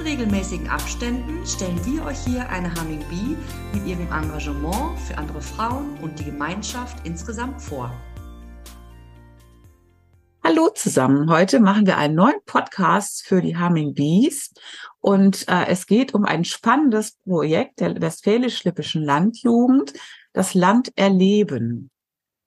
In regelmäßigen Abständen stellen wir euch hier eine Humming Bee mit ihrem Engagement für andere Frauen und die Gemeinschaft insgesamt vor. Hallo zusammen. Heute machen wir einen neuen Podcast für die Humming Bees und äh, es geht um ein spannendes Projekt der Westfälisch-Lippischen Landjugend, das Land erleben.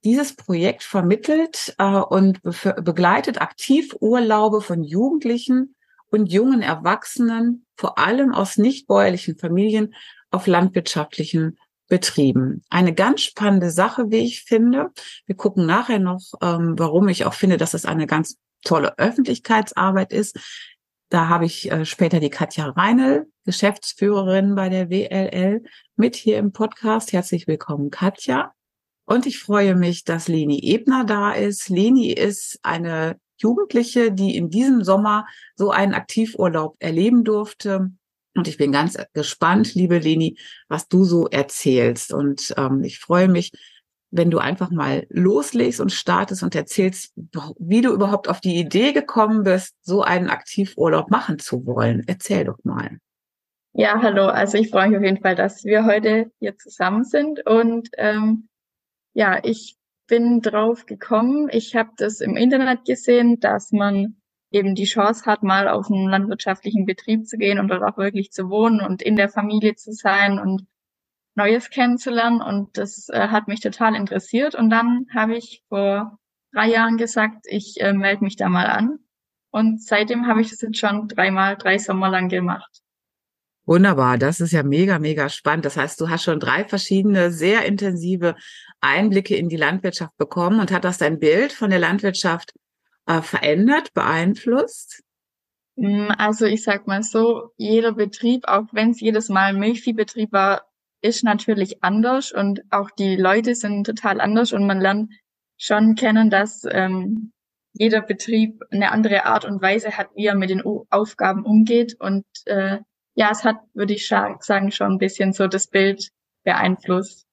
Dieses Projekt vermittelt äh, und be begleitet aktiv Urlaube von Jugendlichen und jungen Erwachsenen, vor allem aus nicht bäuerlichen Familien, auf landwirtschaftlichen Betrieben. Eine ganz spannende Sache, wie ich finde. Wir gucken nachher noch, ähm, warum ich auch finde, dass es eine ganz tolle Öffentlichkeitsarbeit ist. Da habe ich äh, später die Katja Reinl, Geschäftsführerin bei der WLL, mit hier im Podcast. Herzlich willkommen, Katja. Und ich freue mich, dass Leni Ebner da ist. Leni ist eine Jugendliche, die in diesem Sommer so einen Aktivurlaub erleben durfte. Und ich bin ganz gespannt, liebe Leni, was du so erzählst. Und ähm, ich freue mich, wenn du einfach mal loslegst und startest und erzählst, wie du überhaupt auf die Idee gekommen bist, so einen Aktivurlaub machen zu wollen. Erzähl doch mal. Ja, hallo. Also ich freue mich auf jeden Fall, dass wir heute hier zusammen sind und ähm, ja, ich bin drauf gekommen. Ich habe das im Internet gesehen, dass man eben die Chance hat, mal auf einen landwirtschaftlichen Betrieb zu gehen und dort auch wirklich zu wohnen und in der Familie zu sein und Neues kennenzulernen. Und das äh, hat mich total interessiert. Und dann habe ich vor drei Jahren gesagt, ich äh, melde mich da mal an. Und seitdem habe ich das jetzt schon dreimal, drei Sommer lang gemacht. Wunderbar, das ist ja mega, mega spannend. Das heißt, du hast schon drei verschiedene, sehr intensive Einblicke in die Landwirtschaft bekommen und hat das dein Bild von der Landwirtschaft äh, verändert, beeinflusst? Mm, also ich sag mal so, jeder Betrieb, auch wenn es jedes Mal Milchviehbetrieb war, ist natürlich anders und auch die Leute sind total anders und man lernt schon kennen, dass ähm, jeder Betrieb eine andere Art und Weise hat, wie er mit den Aufgaben umgeht und äh, ja, es hat, würde ich sagen, schon ein bisschen so das Bild beeinflusst.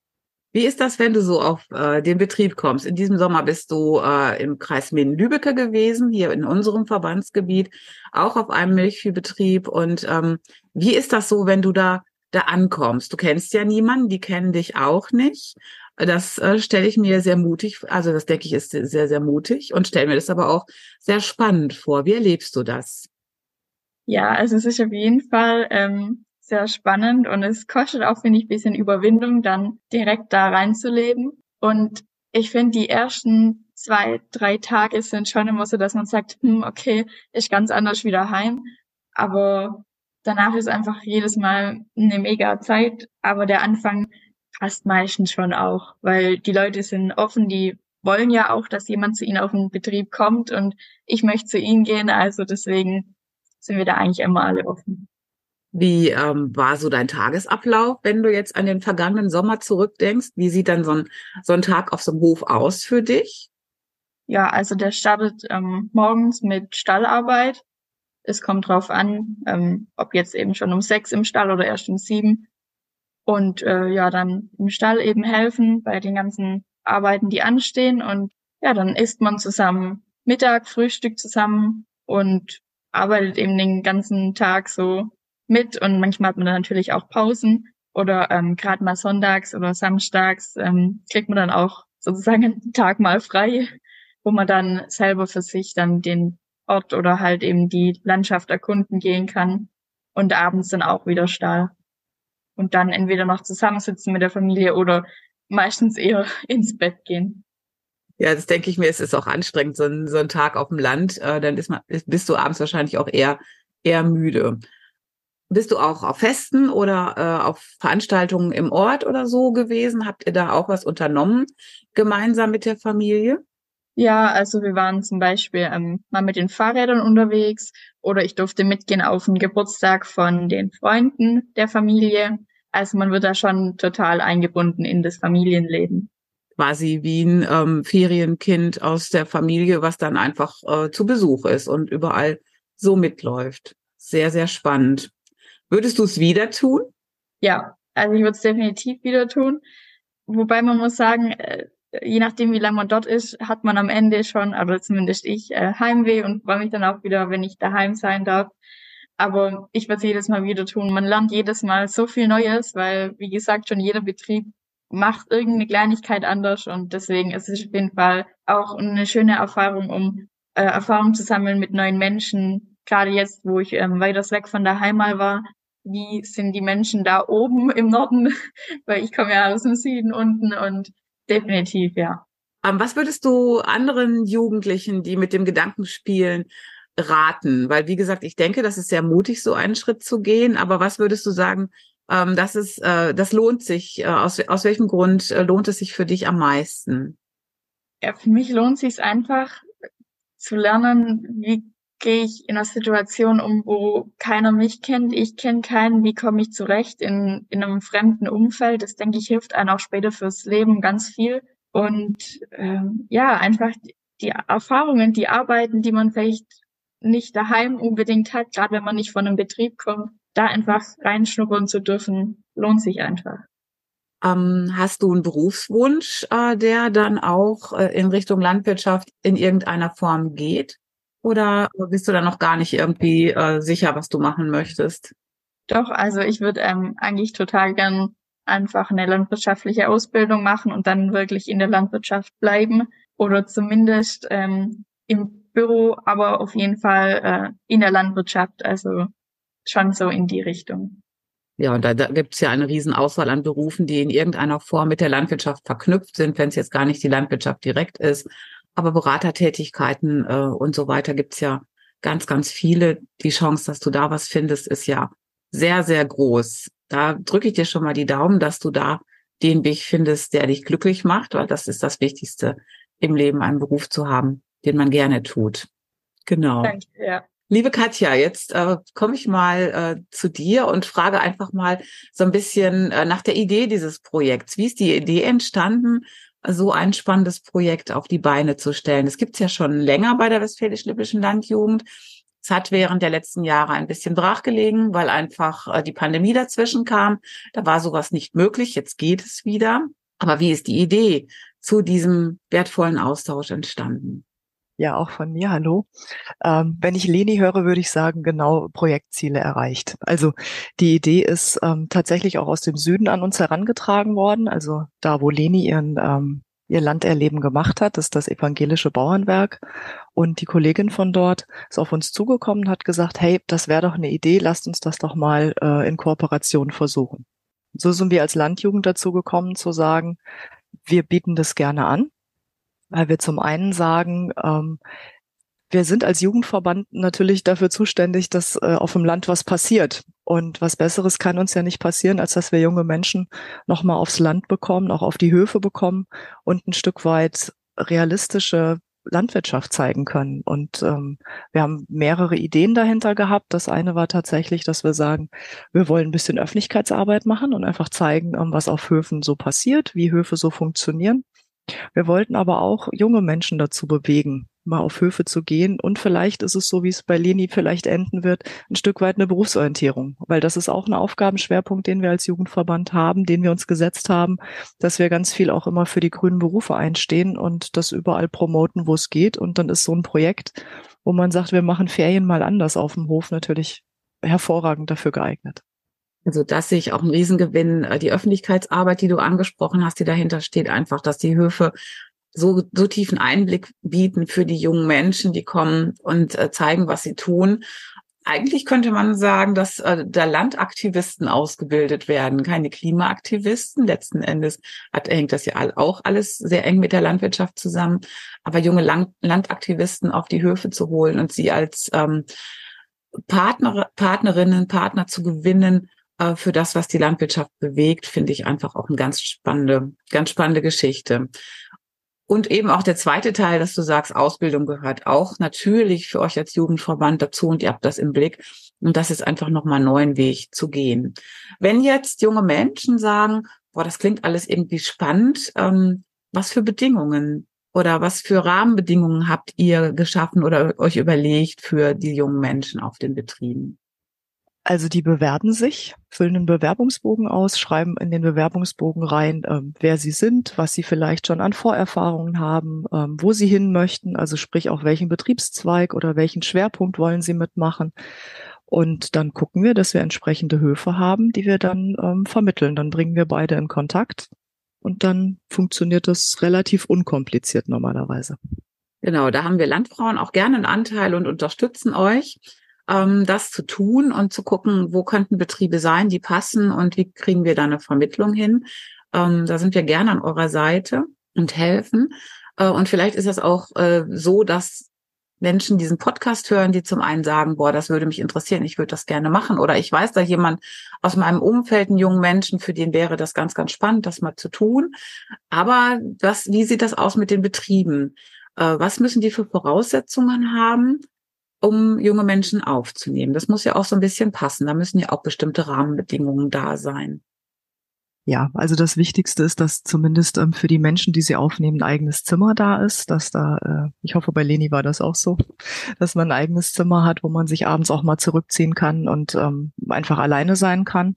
Wie ist das, wenn du so auf äh, den Betrieb kommst? In diesem Sommer bist du äh, im Kreis Minden-Lübbecke gewesen, hier in unserem Verbandsgebiet, auch auf einem Milchviehbetrieb. Und ähm, wie ist das so, wenn du da da ankommst? Du kennst ja niemanden, die kennen dich auch nicht. Das äh, stelle ich mir sehr mutig, also das denke ich ist sehr, sehr mutig und stelle mir das aber auch sehr spannend vor. Wie erlebst du das? Ja, also es ist auf jeden Fall ähm, sehr spannend und es kostet auch, finde ich, bisschen Überwindung, dann direkt da reinzuleben. Und ich finde, die ersten zwei, drei Tage sind schon immer so, dass man sagt, hm, okay, ist ganz anders wieder heim. Aber danach ist einfach jedes Mal eine mega Zeit. Aber der Anfang passt meistens schon auch, weil die Leute sind offen, die wollen ja auch, dass jemand zu ihnen auf den Betrieb kommt und ich möchte zu ihnen gehen. Also deswegen sind wir da eigentlich immer alle offen. Wie ähm, war so dein Tagesablauf, wenn du jetzt an den vergangenen Sommer zurückdenkst? Wie sieht dann so ein, so ein Tag auf so einem Hof aus für dich? Ja, also der startet ähm, morgens mit Stallarbeit. Es kommt drauf an, ähm, ob jetzt eben schon um sechs im Stall oder erst um sieben. Und äh, ja, dann im Stall eben helfen bei den ganzen Arbeiten, die anstehen. Und ja, dann isst man zusammen Mittag, Frühstück zusammen und arbeitet eben den ganzen Tag so mit und manchmal hat man dann natürlich auch Pausen oder ähm, gerade mal sonntags oder samstags ähm, kriegt man dann auch sozusagen einen Tag mal frei, wo man dann selber für sich dann den Ort oder halt eben die Landschaft erkunden gehen kann und abends dann auch wieder Stall. Und dann entweder noch zusammensitzen mit der Familie oder meistens eher ins Bett gehen. Ja, das denke ich mir, es ist auch anstrengend, so ein, so ein Tag auf dem Land. Äh, dann ist man, bist du abends wahrscheinlich auch eher, eher müde. Bist du auch auf Festen oder äh, auf Veranstaltungen im Ort oder so gewesen? Habt ihr da auch was unternommen, gemeinsam mit der Familie? Ja, also wir waren zum Beispiel ähm, mal mit den Fahrrädern unterwegs oder ich durfte mitgehen auf den Geburtstag von den Freunden der Familie. Also man wird da schon total eingebunden in das Familienleben. Quasi wie ein ähm, Ferienkind aus der Familie, was dann einfach äh, zu Besuch ist und überall so mitläuft. Sehr, sehr spannend. Würdest du es wieder tun? Ja, also ich würde es definitiv wieder tun. Wobei man muss sagen, äh, je nachdem, wie lange man dort ist, hat man am Ende schon, aber zumindest ich, äh, Heimweh und freue mich dann auch wieder, wenn ich daheim sein darf. Aber ich würde es jedes Mal wieder tun. Man lernt jedes Mal so viel Neues, weil, wie gesagt, schon jeder Betrieb macht irgendeine Kleinigkeit anders und deswegen ist es auf jeden Fall auch eine schöne Erfahrung, um äh, Erfahrung zu sammeln mit neuen Menschen. Gerade jetzt, wo ich ähm, weiters weg von der Heimat war, wie sind die Menschen da oben im Norden, weil ich komme ja aus dem Süden unten und definitiv, ja. Ähm, was würdest du anderen Jugendlichen, die mit dem Gedanken spielen, raten? Weil, wie gesagt, ich denke, das ist sehr mutig, so einen Schritt zu gehen. Aber was würdest du sagen, ähm, das ist, äh, das lohnt sich? Äh, aus, aus welchem Grund äh, lohnt es sich für dich am meisten? Ja, für mich lohnt sich es einfach zu lernen, wie gehe ich in einer Situation um, wo keiner mich kennt, ich kenne keinen, wie komme ich zurecht in, in einem fremden Umfeld. Das, denke ich, hilft einem auch später fürs Leben ganz viel. Und ähm, ja, einfach die Erfahrungen, die Arbeiten, die man vielleicht nicht daheim unbedingt hat, gerade wenn man nicht von einem Betrieb kommt, da einfach reinschnuppern zu dürfen, lohnt sich einfach. Ähm, hast du einen Berufswunsch, äh, der dann auch äh, in Richtung Landwirtschaft in irgendeiner Form geht? Oder bist du da noch gar nicht irgendwie äh, sicher, was du machen möchtest? Doch, also ich würde ähm, eigentlich total gern einfach eine landwirtschaftliche Ausbildung machen und dann wirklich in der Landwirtschaft bleiben oder zumindest ähm, im Büro, aber auf jeden Fall äh, in der Landwirtschaft, also schon so in die Richtung. Ja, und da, da gibt es ja eine Riesenauswahl an Berufen, die in irgendeiner Form mit der Landwirtschaft verknüpft sind, wenn es jetzt gar nicht die Landwirtschaft direkt ist. Aber Beratertätigkeiten äh, und so weiter gibt's ja ganz, ganz viele. Die Chance, dass du da was findest, ist ja sehr, sehr groß. Da drücke ich dir schon mal die Daumen, dass du da den Weg findest, der dich glücklich macht, weil das ist das Wichtigste im Leben, einen Beruf zu haben, den man gerne tut. Genau. Danke, ja. Liebe Katja, jetzt äh, komme ich mal äh, zu dir und frage einfach mal so ein bisschen äh, nach der Idee dieses Projekts. Wie ist die Idee entstanden so ein spannendes Projekt auf die Beine zu stellen. Das gibt's ja schon länger bei der Westfälisch-Lippischen Landjugend. Es hat während der letzten Jahre ein bisschen brachgelegen, weil einfach äh, die Pandemie dazwischen kam. Da war sowas nicht möglich. Jetzt geht es wieder. Aber wie ist die Idee zu diesem wertvollen Austausch entstanden? Ja, auch von mir, hallo. Ähm, wenn ich Leni höre, würde ich sagen, genau Projektziele erreicht. Also die Idee ist ähm, tatsächlich auch aus dem Süden an uns herangetragen worden. Also da, wo Leni ihren, ähm, ihr Landerleben gemacht hat, ist das evangelische Bauernwerk. Und die Kollegin von dort ist auf uns zugekommen und hat gesagt, hey, das wäre doch eine Idee, lasst uns das doch mal äh, in Kooperation versuchen. So sind wir als Landjugend dazu gekommen zu sagen, wir bieten das gerne an weil wir zum einen sagen, ähm, wir sind als Jugendverband natürlich dafür zuständig, dass äh, auf dem Land was passiert. Und was Besseres kann uns ja nicht passieren, als dass wir junge Menschen nochmal aufs Land bekommen, auch auf die Höfe bekommen und ein Stück weit realistische Landwirtschaft zeigen können. Und ähm, wir haben mehrere Ideen dahinter gehabt. Das eine war tatsächlich, dass wir sagen, wir wollen ein bisschen Öffentlichkeitsarbeit machen und einfach zeigen, ähm, was auf Höfen so passiert, wie Höfe so funktionieren. Wir wollten aber auch junge Menschen dazu bewegen, mal auf Höfe zu gehen. Und vielleicht ist es so, wie es bei Leni vielleicht enden wird, ein Stück weit eine Berufsorientierung. Weil das ist auch ein Aufgabenschwerpunkt, den wir als Jugendverband haben, den wir uns gesetzt haben, dass wir ganz viel auch immer für die grünen Berufe einstehen und das überall promoten, wo es geht. Und dann ist so ein Projekt, wo man sagt, wir machen Ferien mal anders auf dem Hof, natürlich hervorragend dafür geeignet. Also das sehe ich auch einen Riesengewinn. Äh, die Öffentlichkeitsarbeit, die du angesprochen hast, die dahinter steht, einfach, dass die Höfe so, so tiefen Einblick bieten für die jungen Menschen, die kommen und äh, zeigen, was sie tun. Eigentlich könnte man sagen, dass äh, da Landaktivisten ausgebildet werden, keine Klimaaktivisten. Letzten Endes hat, hängt das ja auch alles sehr eng mit der Landwirtschaft zusammen. Aber junge Land Landaktivisten auf die Höfe zu holen und sie als ähm, Partner, Partnerinnen, Partner zu gewinnen, für das, was die Landwirtschaft bewegt, finde ich einfach auch eine ganz spannende, ganz spannende Geschichte. Und eben auch der zweite Teil, dass du sagst, Ausbildung gehört auch natürlich für euch als Jugendverband dazu und ihr habt das im Blick. Und das ist einfach nochmal einen neuen Weg zu gehen. Wenn jetzt junge Menschen sagen, boah, das klingt alles irgendwie spannend, ähm, was für Bedingungen oder was für Rahmenbedingungen habt ihr geschaffen oder euch überlegt für die jungen Menschen auf den Betrieben? Also die bewerben sich, füllen einen Bewerbungsbogen aus, schreiben in den Bewerbungsbogen rein, ähm, wer sie sind, was sie vielleicht schon an Vorerfahrungen haben, ähm, wo sie hin möchten, also sprich auch welchen Betriebszweig oder welchen Schwerpunkt wollen sie mitmachen. Und dann gucken wir, dass wir entsprechende Höfe haben, die wir dann ähm, vermitteln. Dann bringen wir beide in Kontakt und dann funktioniert das relativ unkompliziert normalerweise. Genau, da haben wir Landfrauen auch gerne einen Anteil und unterstützen euch ähm, das zu tun und zu gucken, wo könnten Betriebe sein, die passen und wie kriegen wir da eine Vermittlung hin. Ähm, da sind wir gerne an eurer Seite und helfen. Äh, und vielleicht ist es auch äh, so, dass Menschen diesen Podcast hören, die zum einen sagen, boah, das würde mich interessieren, ich würde das gerne machen. Oder ich weiß da jemand aus meinem Umfeld, einen jungen Menschen, für den wäre das ganz, ganz spannend, das mal zu tun. Aber was, wie sieht das aus mit den Betrieben? Äh, was müssen die für Voraussetzungen haben? Um junge Menschen aufzunehmen. Das muss ja auch so ein bisschen passen. Da müssen ja auch bestimmte Rahmenbedingungen da sein. Ja, also das Wichtigste ist, dass zumindest ähm, für die Menschen, die sie aufnehmen, ein eigenes Zimmer da ist, dass da, äh, ich hoffe, bei Leni war das auch so, dass man ein eigenes Zimmer hat, wo man sich abends auch mal zurückziehen kann und ähm, einfach alleine sein kann.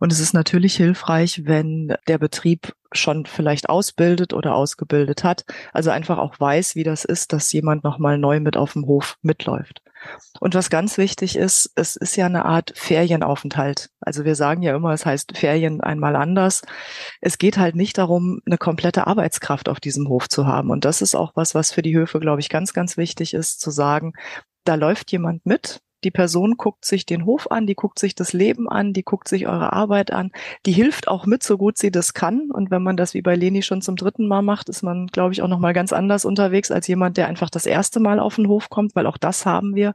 Und es ist natürlich hilfreich, wenn der Betrieb schon vielleicht ausbildet oder ausgebildet hat, also einfach auch weiß, wie das ist, dass jemand nochmal neu mit auf dem Hof mitläuft. Und was ganz wichtig ist, es ist ja eine Art Ferienaufenthalt. Also wir sagen ja immer, es heißt Ferien einmal anders. Es geht halt nicht darum, eine komplette Arbeitskraft auf diesem Hof zu haben. Und das ist auch was, was für die Höfe, glaube ich, ganz, ganz wichtig ist, zu sagen, da läuft jemand mit, die Person guckt sich den Hof an, die guckt sich das Leben an, die guckt sich eure Arbeit an, die hilft auch mit, so gut sie das kann. Und wenn man das wie bei Leni schon zum dritten Mal macht, ist man, glaube ich, auch nochmal ganz anders unterwegs als jemand, der einfach das erste Mal auf den Hof kommt, weil auch das haben wir,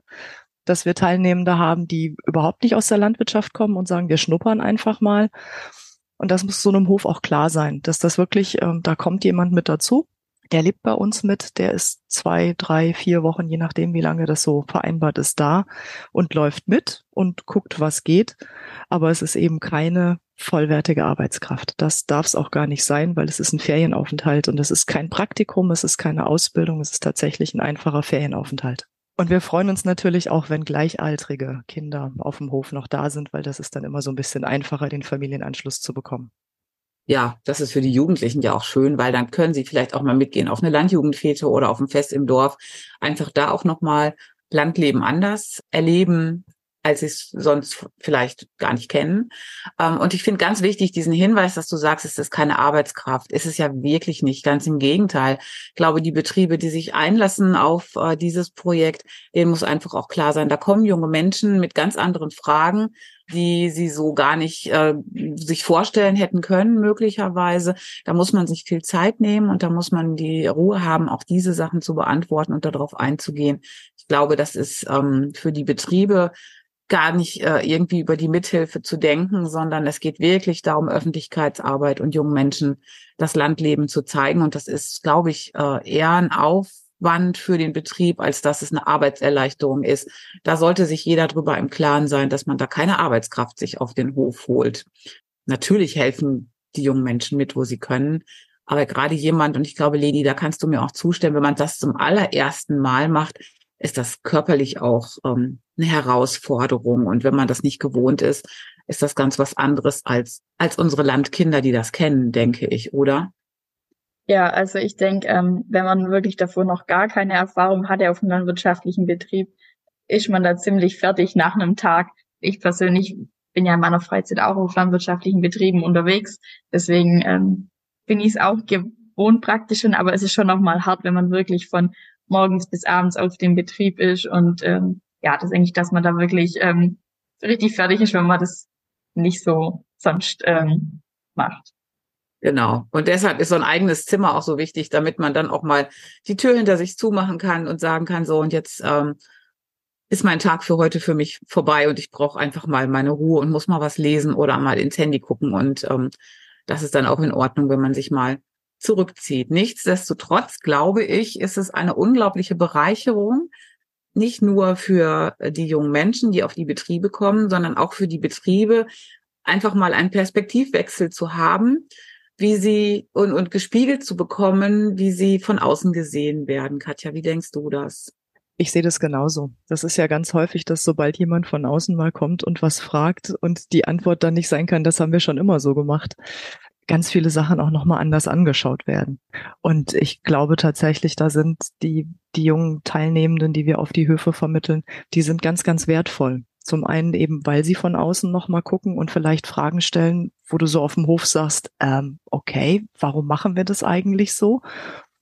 dass wir Teilnehmende haben, die überhaupt nicht aus der Landwirtschaft kommen und sagen, wir schnuppern einfach mal. Und das muss so einem Hof auch klar sein, dass das wirklich, äh, da kommt jemand mit dazu der lebt bei uns mit, der ist zwei, drei, vier Wochen, je nachdem, wie lange das so vereinbart ist, da und läuft mit und guckt, was geht. Aber es ist eben keine vollwertige Arbeitskraft. Das darf es auch gar nicht sein, weil es ist ein Ferienaufenthalt und es ist kein Praktikum, es ist keine Ausbildung, es ist tatsächlich ein einfacher Ferienaufenthalt. Und wir freuen uns natürlich auch, wenn gleichaltrige Kinder auf dem Hof noch da sind, weil das ist dann immer so ein bisschen einfacher, den Familienanschluss zu bekommen ja, das ist für die Jugendlichen ja auch schön, weil dann können sie vielleicht auch mal mitgehen auf eine Landjugendfete oder auf ein Fest im Dorf. Einfach da auch nochmal Landleben anders erleben, als sie es sonst vielleicht gar nicht kennen. Ähm, und ich finde ganz wichtig diesen Hinweis, dass du sagst, es ist keine Arbeitskraft. Ist es ja wirklich nicht. Ganz im Gegenteil. Ich glaube, die Betriebe, die sich einlassen auf äh, dieses Projekt, denen muss einfach auch klar sein, da kommen junge Menschen mit ganz anderen Fragen, die sie so gar nicht äh, sich vorstellen hätten können, möglicherweise. Da muss man sich viel Zeit nehmen und da muss man die Ruhe haben, auch diese Sachen zu beantworten und darauf einzugehen. Ich glaube, das ist ähm, für die Betriebe gar nicht äh, irgendwie über die Mithilfe zu denken, sondern es geht wirklich darum, Öffentlichkeitsarbeit und jungen Menschen das Landleben zu zeigen. Und das ist, glaube ich, äh, eher ein Aufwand für den Betrieb, als dass es eine Arbeitserleichterung ist. Da sollte sich jeder darüber im Klaren sein, dass man da keine Arbeitskraft sich auf den Hof holt. Natürlich helfen die jungen Menschen mit, wo sie können. Aber gerade jemand, und ich glaube, Lady, da kannst du mir auch zustimmen, wenn man das zum allerersten Mal macht, ist das körperlich auch ähm, eine Herausforderung. Und wenn man das nicht gewohnt ist, ist das ganz was anderes als, als unsere Landkinder, die das kennen, denke ich, oder? Ja, also ich denke, ähm, wenn man wirklich davor noch gar keine Erfahrung hatte auf einem landwirtschaftlichen Betrieb, ist man da ziemlich fertig nach einem Tag. Ich persönlich bin ja in meiner Freizeit auch auf landwirtschaftlichen Betrieben unterwegs. Deswegen ähm, bin ich es auch gewohnt praktisch schon, aber es ist schon nochmal hart, wenn man wirklich von morgens bis abends auf dem Betrieb ist. Und ähm, ja, das denke ich, dass man da wirklich ähm, richtig fertig ist, wenn man das nicht so sonst ähm, macht. Genau. Und deshalb ist so ein eigenes Zimmer auch so wichtig, damit man dann auch mal die Tür hinter sich zumachen kann und sagen kann, so und jetzt ähm, ist mein Tag für heute für mich vorbei und ich brauche einfach mal meine Ruhe und muss mal was lesen oder mal ins Handy gucken. Und ähm, das ist dann auch in Ordnung, wenn man sich mal zurückzieht. Nichtsdestotrotz glaube ich, ist es eine unglaubliche Bereicherung, nicht nur für die jungen Menschen, die auf die Betriebe kommen, sondern auch für die Betriebe, einfach mal einen Perspektivwechsel zu haben, wie sie und, und gespiegelt zu bekommen, wie sie von außen gesehen werden. Katja, wie denkst du das? Ich sehe das genauso. Das ist ja ganz häufig, dass sobald jemand von außen mal kommt und was fragt und die Antwort dann nicht sein kann, das haben wir schon immer so gemacht, ganz viele Sachen auch nochmal anders angeschaut werden. Und ich glaube tatsächlich, da sind die, die jungen Teilnehmenden, die wir auf die Höfe vermitteln, die sind ganz, ganz wertvoll. Zum einen eben, weil sie von außen nochmal gucken und vielleicht Fragen stellen, wo du so auf dem Hof sagst, ähm, okay, warum machen wir das eigentlich so?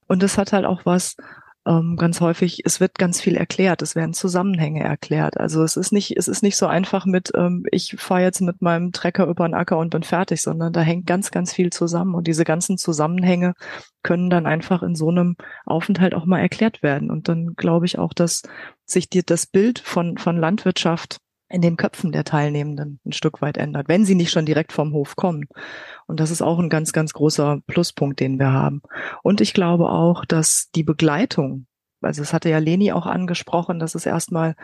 Und das hat halt auch was, ähm, ganz häufig, es wird ganz viel erklärt, es werden Zusammenhänge erklärt. Also es ist nicht, es ist nicht so einfach mit, ähm, ich fahre jetzt mit meinem Trecker über den Acker und bin fertig, sondern da hängt ganz, ganz viel zusammen. Und diese ganzen Zusammenhänge können dann einfach in so einem Aufenthalt auch mal erklärt werden. Und dann glaube ich auch, dass sich dir das Bild von, von Landwirtschaft in den Köpfen der Teilnehmenden ein Stück weit ändert, wenn sie nicht schon direkt vom Hof kommen. Und das ist auch ein ganz, ganz großer Pluspunkt, den wir haben. Und ich glaube auch, dass die Begleitung, also es hatte ja Leni auch angesprochen, dass es erstmal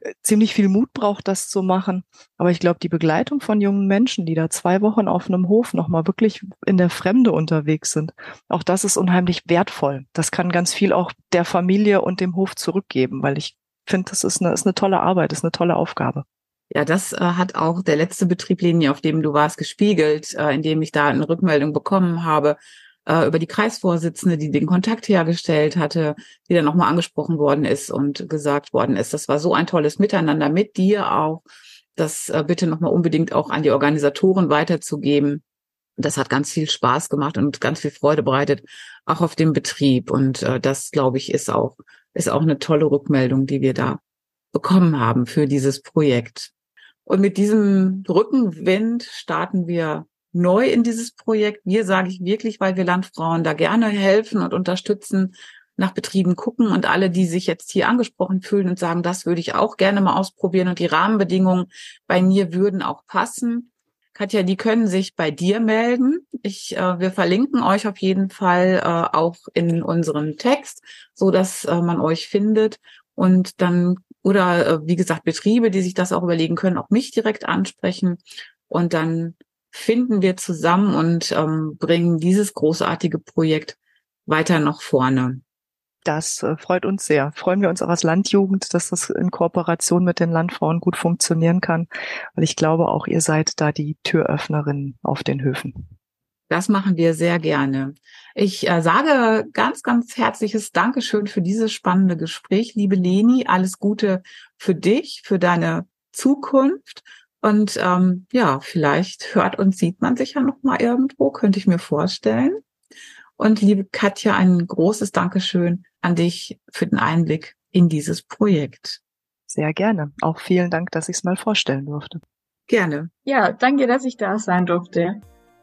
äh, ziemlich viel Mut braucht, das zu machen. Aber ich glaube, die Begleitung von jungen Menschen, die da zwei Wochen auf einem Hof nochmal wirklich in der Fremde unterwegs sind, auch das ist unheimlich wertvoll. Das kann ganz viel auch der Familie und dem Hof zurückgeben, weil ich finde, das ist eine, ist eine tolle Arbeit, ist eine tolle Aufgabe. Ja, das äh, hat auch der letzte Betrieblinie, auf dem du warst, gespiegelt, äh, indem ich da eine Rückmeldung bekommen habe äh, über die Kreisvorsitzende, die den Kontakt hergestellt hatte, die dann nochmal angesprochen worden ist und gesagt worden ist, das war so ein tolles Miteinander mit dir auch, das äh, bitte nochmal unbedingt auch an die Organisatoren weiterzugeben. Das hat ganz viel Spaß gemacht und ganz viel Freude bereitet, auch auf dem Betrieb. Und äh, das, glaube ich, ist auch, ist auch eine tolle Rückmeldung, die wir da bekommen haben für dieses Projekt. Und mit diesem Rückenwind starten wir neu in dieses Projekt. Wir sage ich wirklich, weil wir Landfrauen da gerne helfen und unterstützen, nach Betrieben gucken und alle, die sich jetzt hier angesprochen fühlen und sagen, das würde ich auch gerne mal ausprobieren und die Rahmenbedingungen bei mir würden auch passen. Katja, die können sich bei dir melden. Ich, äh, wir verlinken euch auf jeden Fall äh, auch in unserem Text, so dass äh, man euch findet. Und dann oder äh, wie gesagt, Betriebe, die sich das auch überlegen können, auch mich direkt ansprechen. Und dann finden wir zusammen und ähm, bringen dieses großartige Projekt weiter nach vorne. Das äh, freut uns sehr. Freuen wir uns auch als Landjugend, dass das in Kooperation mit den Landfrauen gut funktionieren kann. Weil ich glaube, auch ihr seid da die Türöffnerin auf den Höfen. Das machen wir sehr gerne. Ich äh, sage ganz, ganz herzliches Dankeschön für dieses spannende Gespräch, liebe Leni. Alles Gute für dich, für deine Zukunft. Und ähm, ja, vielleicht hört und sieht man sich ja noch mal irgendwo, könnte ich mir vorstellen. Und liebe Katja, ein großes Dankeschön an dich für den Einblick in dieses Projekt. Sehr gerne. Auch vielen Dank, dass ich es mal vorstellen durfte. Gerne. Ja, danke, dass ich da sein durfte.